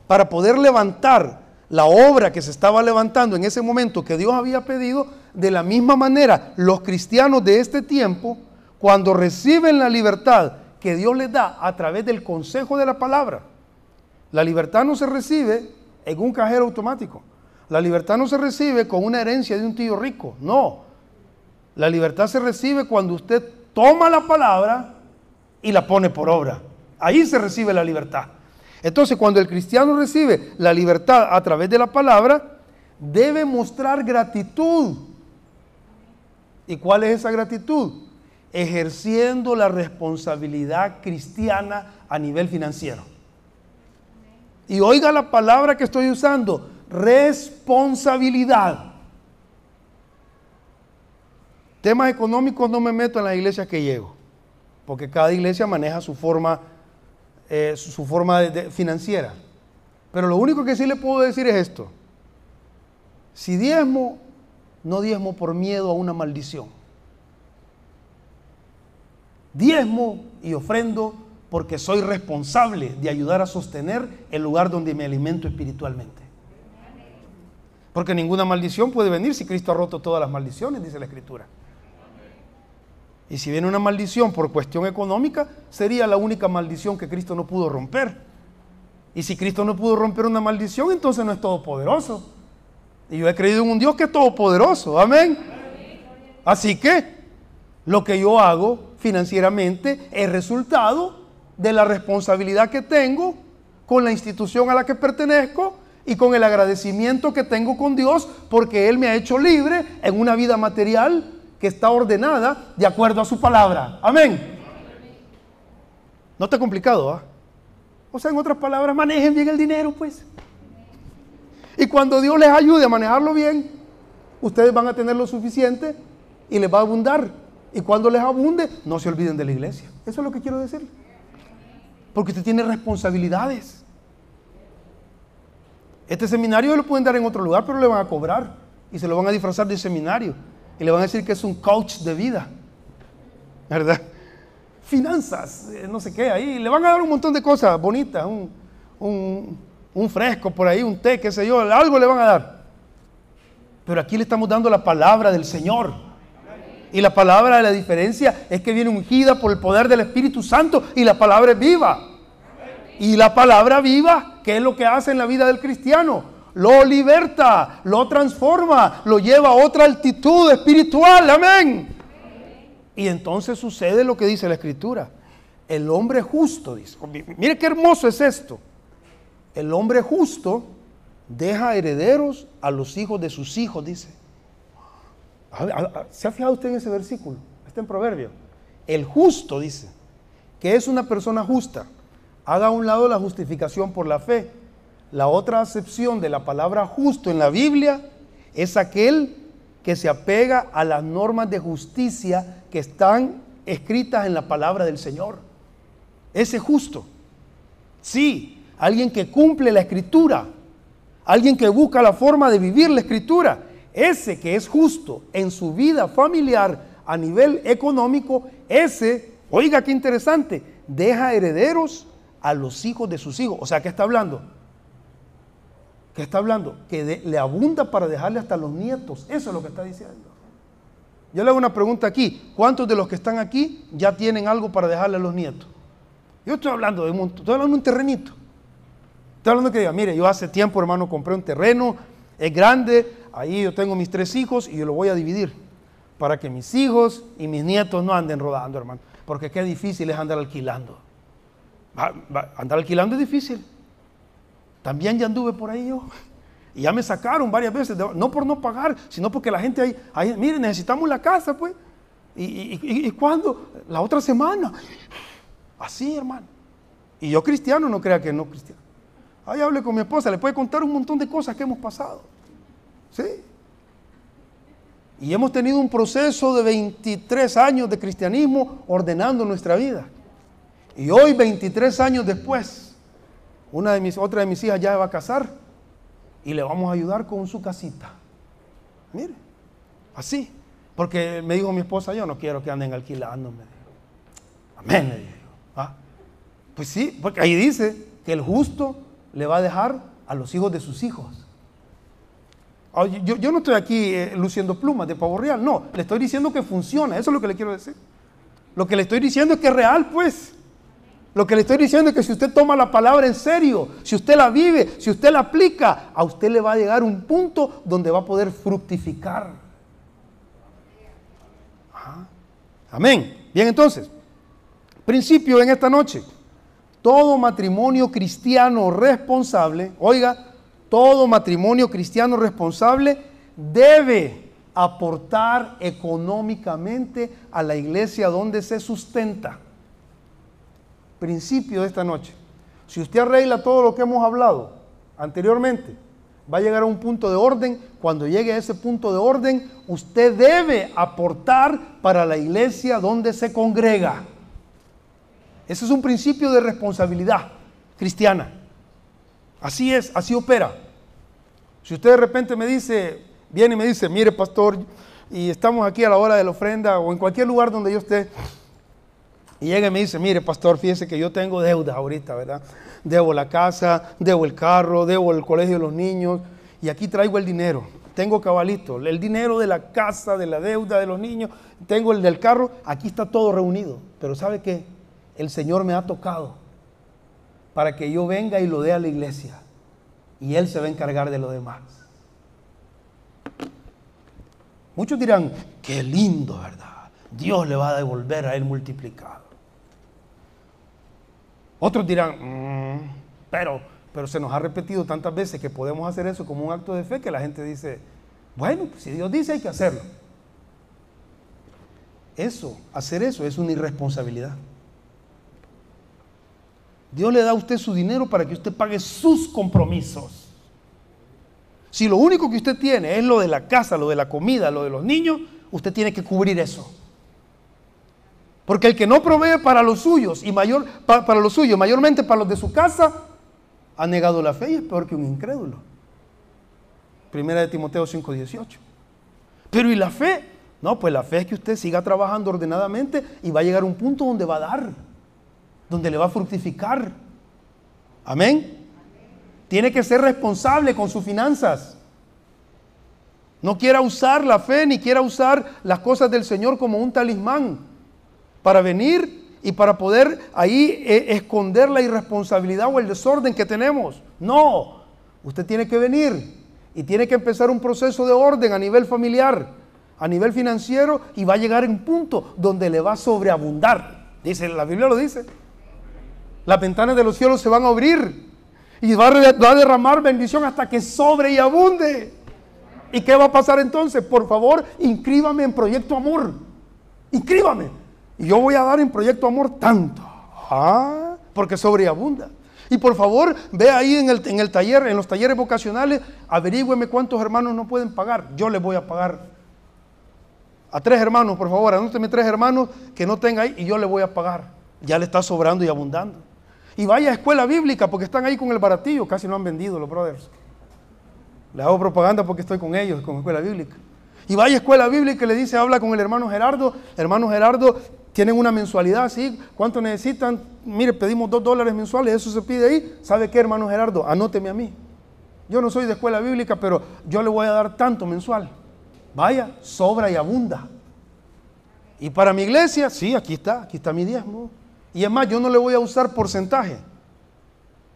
para poder levantar la obra que se estaba levantando en ese momento que Dios había pedido, de la misma manera los cristianos de este tiempo, cuando reciben la libertad que Dios les da a través del consejo de la palabra, la libertad no se recibe en un cajero automático. La libertad no se recibe con una herencia de un tío rico, no. La libertad se recibe cuando usted toma la palabra y la pone por obra. Ahí se recibe la libertad. Entonces, cuando el cristiano recibe la libertad a través de la palabra, debe mostrar gratitud. ¿Y cuál es esa gratitud? Ejerciendo la responsabilidad cristiana a nivel financiero. Y oiga la palabra que estoy usando, responsabilidad. Temas económicos no me meto en la iglesia que llego, porque cada iglesia maneja su forma, eh, su, forma financiera. Pero lo único que sí le puedo decir es esto. Si diezmo, no diezmo por miedo a una maldición. Diezmo y ofrendo porque soy responsable de ayudar a sostener el lugar donde me alimento espiritualmente. Porque ninguna maldición puede venir si Cristo ha roto todas las maldiciones, dice la Escritura. Y si viene una maldición por cuestión económica, sería la única maldición que Cristo no pudo romper. Y si Cristo no pudo romper una maldición, entonces no es todopoderoso. Y yo he creído en un Dios que es todopoderoso. Amén. Así que lo que yo hago financieramente es resultado de la responsabilidad que tengo con la institución a la que pertenezco y con el agradecimiento que tengo con Dios porque Él me ha hecho libre en una vida material que está ordenada de acuerdo a su palabra. Amén. No está complicado, ¿ah? O sea, en otras palabras, manejen bien el dinero, pues. Y cuando Dios les ayude a manejarlo bien, ustedes van a tener lo suficiente y les va a abundar. Y cuando les abunde, no se olviden de la iglesia. Eso es lo que quiero decir. Porque usted tiene responsabilidades. Este seminario lo pueden dar en otro lugar, pero le van a cobrar. Y se lo van a disfrazar de seminario y le van a decir que es un coach de vida. ¿Verdad? Finanzas, eh, no sé qué, ahí le van a dar un montón de cosas bonitas, un, un fresco por ahí, un té, qué sé yo, algo le van a dar. Pero aquí le estamos dando la palabra del Señor. Y la palabra de la diferencia es que viene ungida por el poder del Espíritu Santo y la palabra es viva. Y la palabra viva, ¿qué es lo que hace en la vida del cristiano? Lo liberta, lo transforma, lo lleva a otra altitud espiritual. Amén. Y entonces sucede lo que dice la escritura. El hombre justo, dice, mire qué hermoso es esto. El hombre justo deja herederos a los hijos de sus hijos, dice. ¿Se ha fijado usted en ese versículo? Está en Proverbio. El justo, dice, ¿Qué es una persona justa? Haga a un lado la justificación por la fe. La otra acepción de la palabra justo en la Biblia es aquel que se apega a las normas de justicia que están escritas en la palabra del Señor. Ese justo. Sí, alguien que cumple la escritura, alguien que busca la forma de vivir la escritura. Ese que es justo en su vida familiar a nivel económico, ese, oiga qué interesante, deja herederos a los hijos de sus hijos. O sea, ¿qué está hablando? ¿Qué está hablando? Que le abunda para dejarle hasta los nietos. Eso es lo que está diciendo. Yo le hago una pregunta aquí. ¿Cuántos de los que están aquí ya tienen algo para dejarle a los nietos? Yo estoy hablando de un, estoy hablando de un terrenito. Estoy hablando que diga, mire, yo hace tiempo, hermano, compré un terreno, es grande, ahí yo tengo mis tres hijos y yo lo voy a dividir para que mis hijos y mis nietos no anden rodando, hermano. Porque qué difícil es andar alquilando. andar alquilando es difícil. También ya anduve por ahí yo. Y ya me sacaron varias veces, no por no pagar, sino porque la gente ahí, ahí mire, necesitamos la casa, pues. ¿Y, y, y cuándo? La otra semana. Así, hermano. Y yo cristiano, no crea que no cristiano. Ahí hable con mi esposa, le puede contar un montón de cosas que hemos pasado. ¿Sí? Y hemos tenido un proceso de 23 años de cristianismo ordenando nuestra vida. Y hoy, 23 años después, una de mis, otra de mis hijas ya va a casar y le vamos a ayudar con su casita. Mire, así. Porque me dijo mi esposa, yo no quiero que anden alquilando. Amén. ¿Ah? Pues sí, porque ahí dice que el justo le va a dejar a los hijos de sus hijos. Ah, yo, no estoy aquí eh, luciendo plumas de pavo real, no, le estoy diciendo que funciona, eso es lo que le quiero decir. Lo que le estoy diciendo es que es real, pues. Lo que le estoy diciendo es que si usted toma la palabra en serio, si usted la vive, si usted la aplica, a usted le va a llegar un punto donde va a poder fructificar. Amén. Bien, entonces, principio en esta noche. Todo matrimonio cristiano responsable, oiga, todo matrimonio cristiano responsable debe aportar económicamente a la iglesia donde se sustenta principio de esta noche. Si usted arregla todo lo que hemos hablado anteriormente, va a llegar a un punto de orden. Cuando llegue a ese punto de orden, usted debe aportar para la iglesia donde se congrega. Ese es un principio de responsabilidad cristiana. Así es, así opera. Si usted de repente me dice, viene y me dice, mire pastor, y estamos aquí a la hora de la ofrenda o en cualquier lugar donde yo esté, y llega y me dice, mire, pastor, fíjese que yo tengo deudas ahorita, ¿verdad? Debo la casa, debo el carro, debo el colegio de los niños, y aquí traigo el dinero. Tengo cabalito, el dinero de la casa, de la deuda de los niños, tengo el del carro, aquí está todo reunido. Pero ¿sabe qué? El Señor me ha tocado para que yo venga y lo dé a la iglesia. Y Él se va a encargar de lo demás. Muchos dirán, qué lindo, ¿verdad? Dios le va a devolver a Él multiplicado. Otros dirán, mm, pero, pero se nos ha repetido tantas veces que podemos hacer eso como un acto de fe que la gente dice, bueno, si Dios dice hay que hacerlo. Eso, hacer eso es una irresponsabilidad. Dios le da a usted su dinero para que usted pague sus compromisos. Si lo único que usted tiene es lo de la casa, lo de la comida, lo de los niños, usted tiene que cubrir eso. Porque el que no provee para los suyos y mayor para, los suyos, mayormente para los de su casa, ha negado la fe y es peor que un incrédulo. Primera de Timoteo 5:18. Pero ¿y la fe? No, pues la fe es que usted siga trabajando ordenadamente y va a llegar a un punto donde va a dar, donde le va a fructificar. Amén. Tiene que ser responsable con sus finanzas. No quiera usar la fe ni quiera usar las cosas del Señor como un talismán para venir y para poder ahí eh, esconder la irresponsabilidad o el desorden que tenemos. No, usted tiene que venir y tiene que empezar un proceso de orden a nivel familiar, a nivel financiero y va a llegar en un punto donde le va a sobreabundar. Dice, la Biblia lo dice. Las ventanas de los cielos se van a abrir y va a derramar bendición hasta que sobre y abunde. ¿Y qué va a pasar entonces? Por favor, inscríbame en Proyecto Amor. Inscríbame. Y yo voy a dar en Proyecto Amor tanto. Ah, porque sobreabunda. Y por favor, ve ahí en el, en el taller, en los talleres vocacionales, averígüeme cuántos hermanos no pueden pagar. Yo les voy a pagar. A tres hermanos, por favor, anóteme tres hermanos que no tenga ahí y yo le voy a pagar. Ya le está sobrando y abundando. Y vaya a escuela bíblica porque están ahí con el baratillo, casi no han vendido los brothers. Le hago propaganda porque estoy con ellos, con escuela bíblica. Y vaya a escuela bíblica y le dice, habla con el hermano Gerardo. Hermano Gerardo, tienen una mensualidad, ¿sí? ¿Cuánto necesitan? Mire, pedimos dos dólares mensuales, eso se pide ahí. ¿Sabe qué, hermano Gerardo? Anóteme a mí. Yo no soy de escuela bíblica, pero yo le voy a dar tanto mensual. Vaya, sobra y abunda. Y para mi iglesia, sí, aquí está, aquí está mi diezmo. Y es más, yo no le voy a usar porcentaje.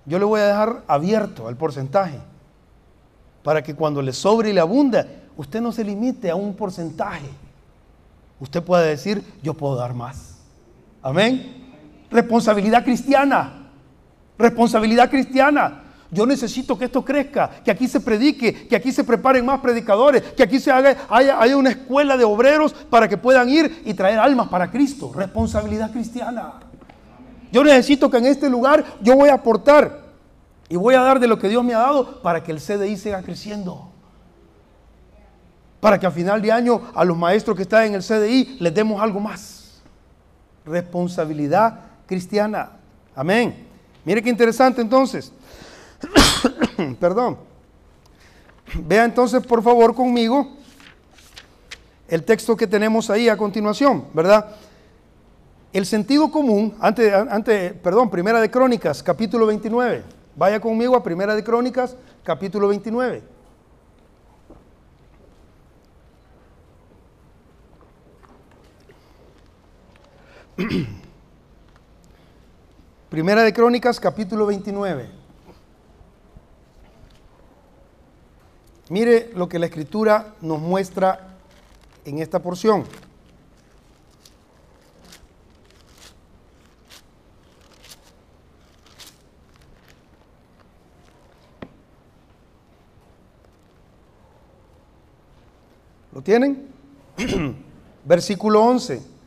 Yo le voy a dejar abierto el porcentaje. Para que cuando le sobre y le abunda, usted no se limite a un porcentaje. Usted puede decir, yo puedo dar más. Amén. Responsabilidad cristiana. Responsabilidad cristiana. Yo necesito que esto crezca, que aquí se predique, que aquí se preparen más predicadores, que aquí se haga, haya, haya una escuela de obreros para que puedan ir y traer almas para Cristo. Responsabilidad cristiana. Yo necesito que en este lugar yo voy a aportar y voy a dar de lo que Dios me ha dado para que el CDI siga creciendo. Para que a final de año a los maestros que están en el CDI les demos algo más. Responsabilidad cristiana. Amén. Mire qué interesante entonces. Perdón. Vea entonces por favor conmigo el texto que tenemos ahí a continuación, ¿verdad? El sentido común, antes, antes, perdón, Primera de Crónicas, capítulo 29. Vaya conmigo a Primera de Crónicas, capítulo 29. Primera de Crónicas, capítulo 29. Mire lo que la escritura nos muestra en esta porción. ¿Lo tienen? Versículo 11.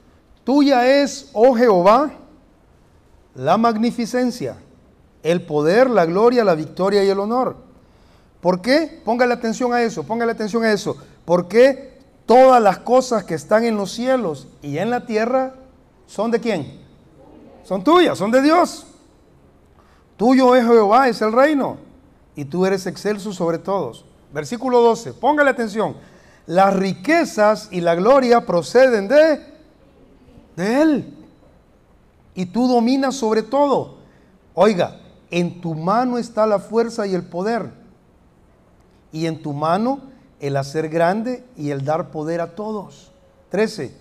Tuya es, oh Jehová, la magnificencia, el poder, la gloria, la victoria y el honor. ¿Por qué? Póngale atención a eso, póngale atención a eso. Porque todas las cosas que están en los cielos y en la tierra son de quién? Son tuyas, son de Dios. Tuyo es Jehová, es el reino, y tú eres excelso sobre todos. Versículo 12, póngale atención las riquezas y la gloria proceden de, de Él. Y tú dominas sobre todo. Oiga, en tu mano está la fuerza y el poder. Y en tu mano el hacer grande y el dar poder a todos. 13.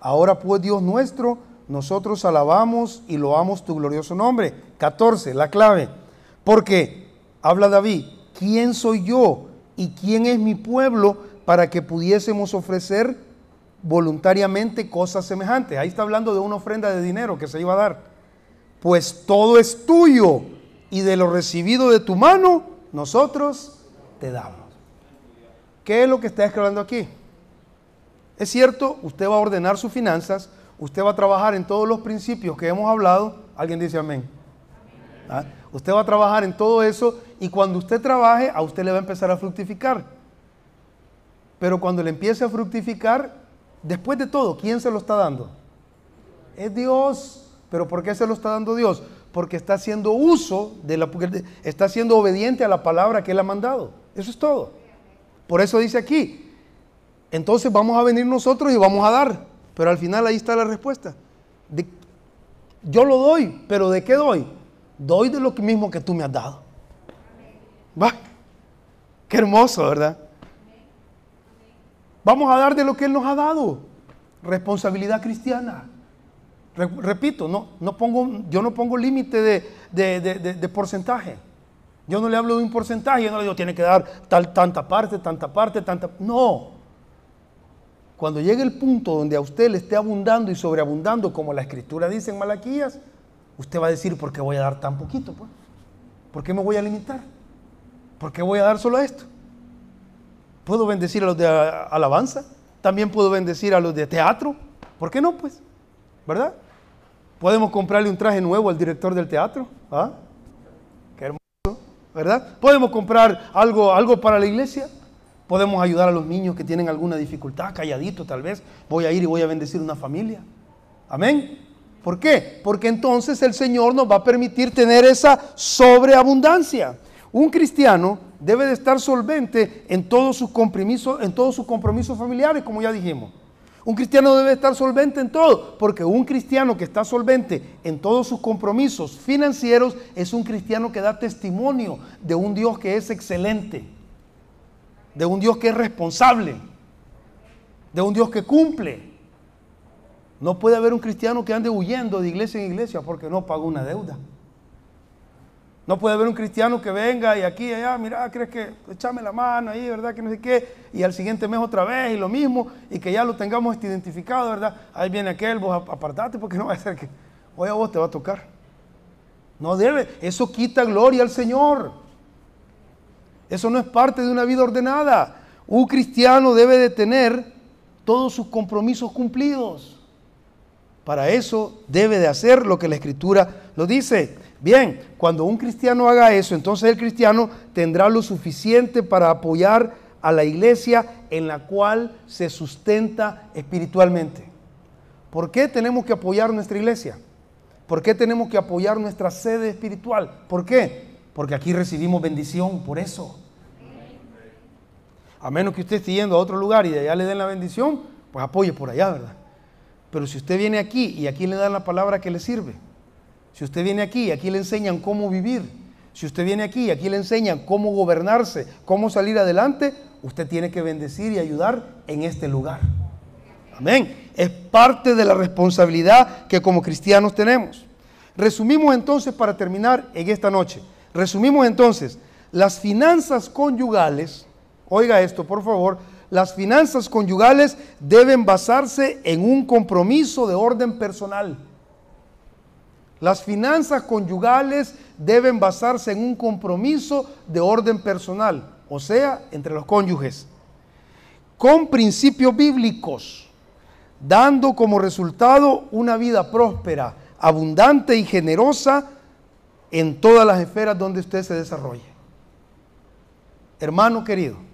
Ahora pues Dios nuestro, nosotros alabamos y loamos tu glorioso nombre. 14. La clave. Porque, habla David, ¿quién soy yo y quién es mi pueblo para que pudiésemos ofrecer voluntariamente cosas semejantes. Ahí está hablando de una ofrenda de dinero que se iba a dar. Pues todo es tuyo y de lo recibido de tu mano, nosotros te damos. ¿Qué es lo que está escribiendo aquí? Es cierto, usted va a ordenar sus finanzas, usted va a trabajar en todos los principios que hemos hablado. ¿Alguien dice amén? ¿Ah? Usted va a trabajar en todo eso y cuando usted trabaje, a usted le va a empezar a fructificar. Pero cuando le empiece a fructificar, después de todo, ¿quién se lo está dando? Es Dios. ¿Pero por qué se lo está dando Dios? Porque está haciendo uso de la está siendo obediente a la palabra que él ha mandado. Eso es todo. Por eso dice aquí, entonces vamos a venir nosotros y vamos a dar. Pero al final ahí está la respuesta. yo lo doy, pero ¿de qué doy? Doy de lo mismo que tú me has dado. Va. Qué hermoso, ¿verdad? Vamos a dar de lo que Él nos ha dado. Responsabilidad cristiana. repito, no, no pongo, yo no pongo límite de, porcentaje. Yo no le hablo de un porcentaje, yo no le digo tiene que dar tal, tanta parte, tanta parte, tanta. No. Cuando llegue el punto donde a usted le esté abundando y sobreabundando, como la escritura dice en Malaquías, usted va a decir, ¿por qué voy a dar tan poquito? Pues? ¿Por qué me voy a limitar? ¿Por qué voy a dar solo esto? Puedo bendecir a los de alabanza, también puedo bendecir a los de teatro. ¿Por qué no, pues? ¿Verdad? Podemos comprarle un traje nuevo al director del teatro. ¿Ah? Qué hermoso, ¿verdad? Podemos comprar algo, algo para la iglesia. Podemos ayudar a los niños que tienen alguna dificultad, calladito tal vez. Voy a ir y voy a bendecir una familia. Amén. ¿Por qué? Porque entonces el Señor nos va a permitir tener esa sobreabundancia. Un cristiano debe de estar solvente en todos sus compromisos, en todos sus compromisos familiares, como ya dijimos. Un cristiano debe estar solvente en todo, porque un cristiano que está solvente en todos sus compromisos financieros es un cristiano que da testimonio de un Dios que es excelente, de un Dios que es responsable, de un Dios que cumple. No puede haber un cristiano que ande huyendo de iglesia en iglesia porque no paga una deuda. No puede haber un cristiano que venga y aquí y allá, mira, crees que échame la mano ahí, ¿verdad? Que no sé qué, y al siguiente mes otra vez y lo mismo, y que ya lo tengamos identificado, ¿verdad? Ahí viene aquel, vos apartate porque no va a ser que hoy a vos te va a tocar. No debe, eso quita gloria al Señor. Eso no es parte de una vida ordenada. Un cristiano debe de tener todos sus compromisos cumplidos. Para eso debe de hacer lo que la Escritura lo dice. Bien, cuando un cristiano haga eso, entonces el cristiano tendrá lo suficiente para apoyar a la iglesia en la cual se sustenta espiritualmente. ¿Por qué tenemos que apoyar nuestra iglesia? ¿Por qué tenemos que apoyar nuestra sede espiritual? ¿Por qué? Porque aquí recibimos bendición, por eso. A menos que usted esté yendo a otro lugar y de allá le den la bendición, pues apoye por allá, ¿verdad? Pero si usted viene aquí y aquí le dan la palabra que le sirve, si usted viene aquí, aquí le enseñan cómo vivir. Si usted viene aquí, aquí le enseñan cómo gobernarse, cómo salir adelante, usted tiene que bendecir y ayudar en este lugar. Amén. Es parte de la responsabilidad que como cristianos tenemos. Resumimos entonces para terminar en esta noche. Resumimos entonces, las finanzas conyugales, oiga esto por favor, las finanzas conyugales deben basarse en un compromiso de orden personal. Las finanzas conyugales deben basarse en un compromiso de orden personal, o sea, entre los cónyuges, con principios bíblicos, dando como resultado una vida próspera, abundante y generosa en todas las esferas donde usted se desarrolle. Hermano querido,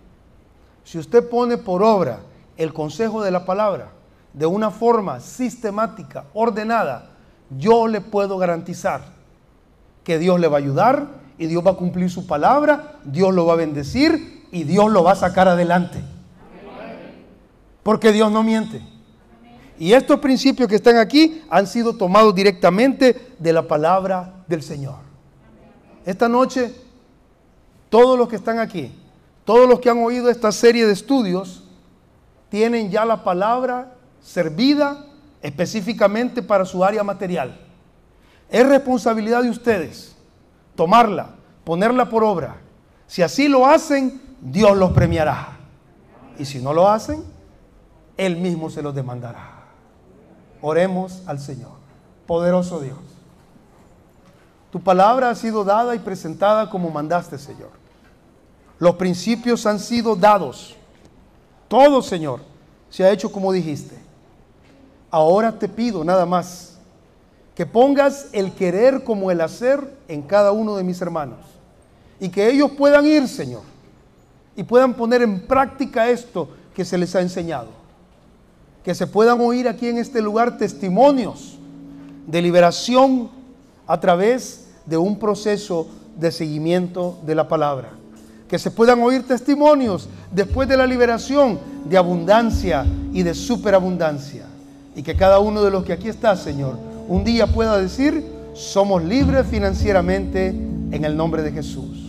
si usted pone por obra el consejo de la palabra de una forma sistemática, ordenada, yo le puedo garantizar que Dios le va a ayudar y Dios va a cumplir su palabra, Dios lo va a bendecir y Dios lo va a sacar adelante. Porque Dios no miente. Y estos principios que están aquí han sido tomados directamente de la palabra del Señor. Esta noche, todos los que están aquí, todos los que han oído esta serie de estudios, tienen ya la palabra servida específicamente para su área material. Es responsabilidad de ustedes tomarla, ponerla por obra. Si así lo hacen, Dios los premiará. Y si no lo hacen, Él mismo se los demandará. Oremos al Señor. Poderoso Dios. Tu palabra ha sido dada y presentada como mandaste, Señor. Los principios han sido dados. Todo, Señor, se ha hecho como dijiste. Ahora te pido nada más que pongas el querer como el hacer en cada uno de mis hermanos. Y que ellos puedan ir, Señor, y puedan poner en práctica esto que se les ha enseñado. Que se puedan oír aquí en este lugar testimonios de liberación a través de un proceso de seguimiento de la palabra. Que se puedan oír testimonios después de la liberación de abundancia y de superabundancia y que cada uno de los que aquí está, Señor, un día pueda decir, somos libres financieramente en el nombre de Jesús.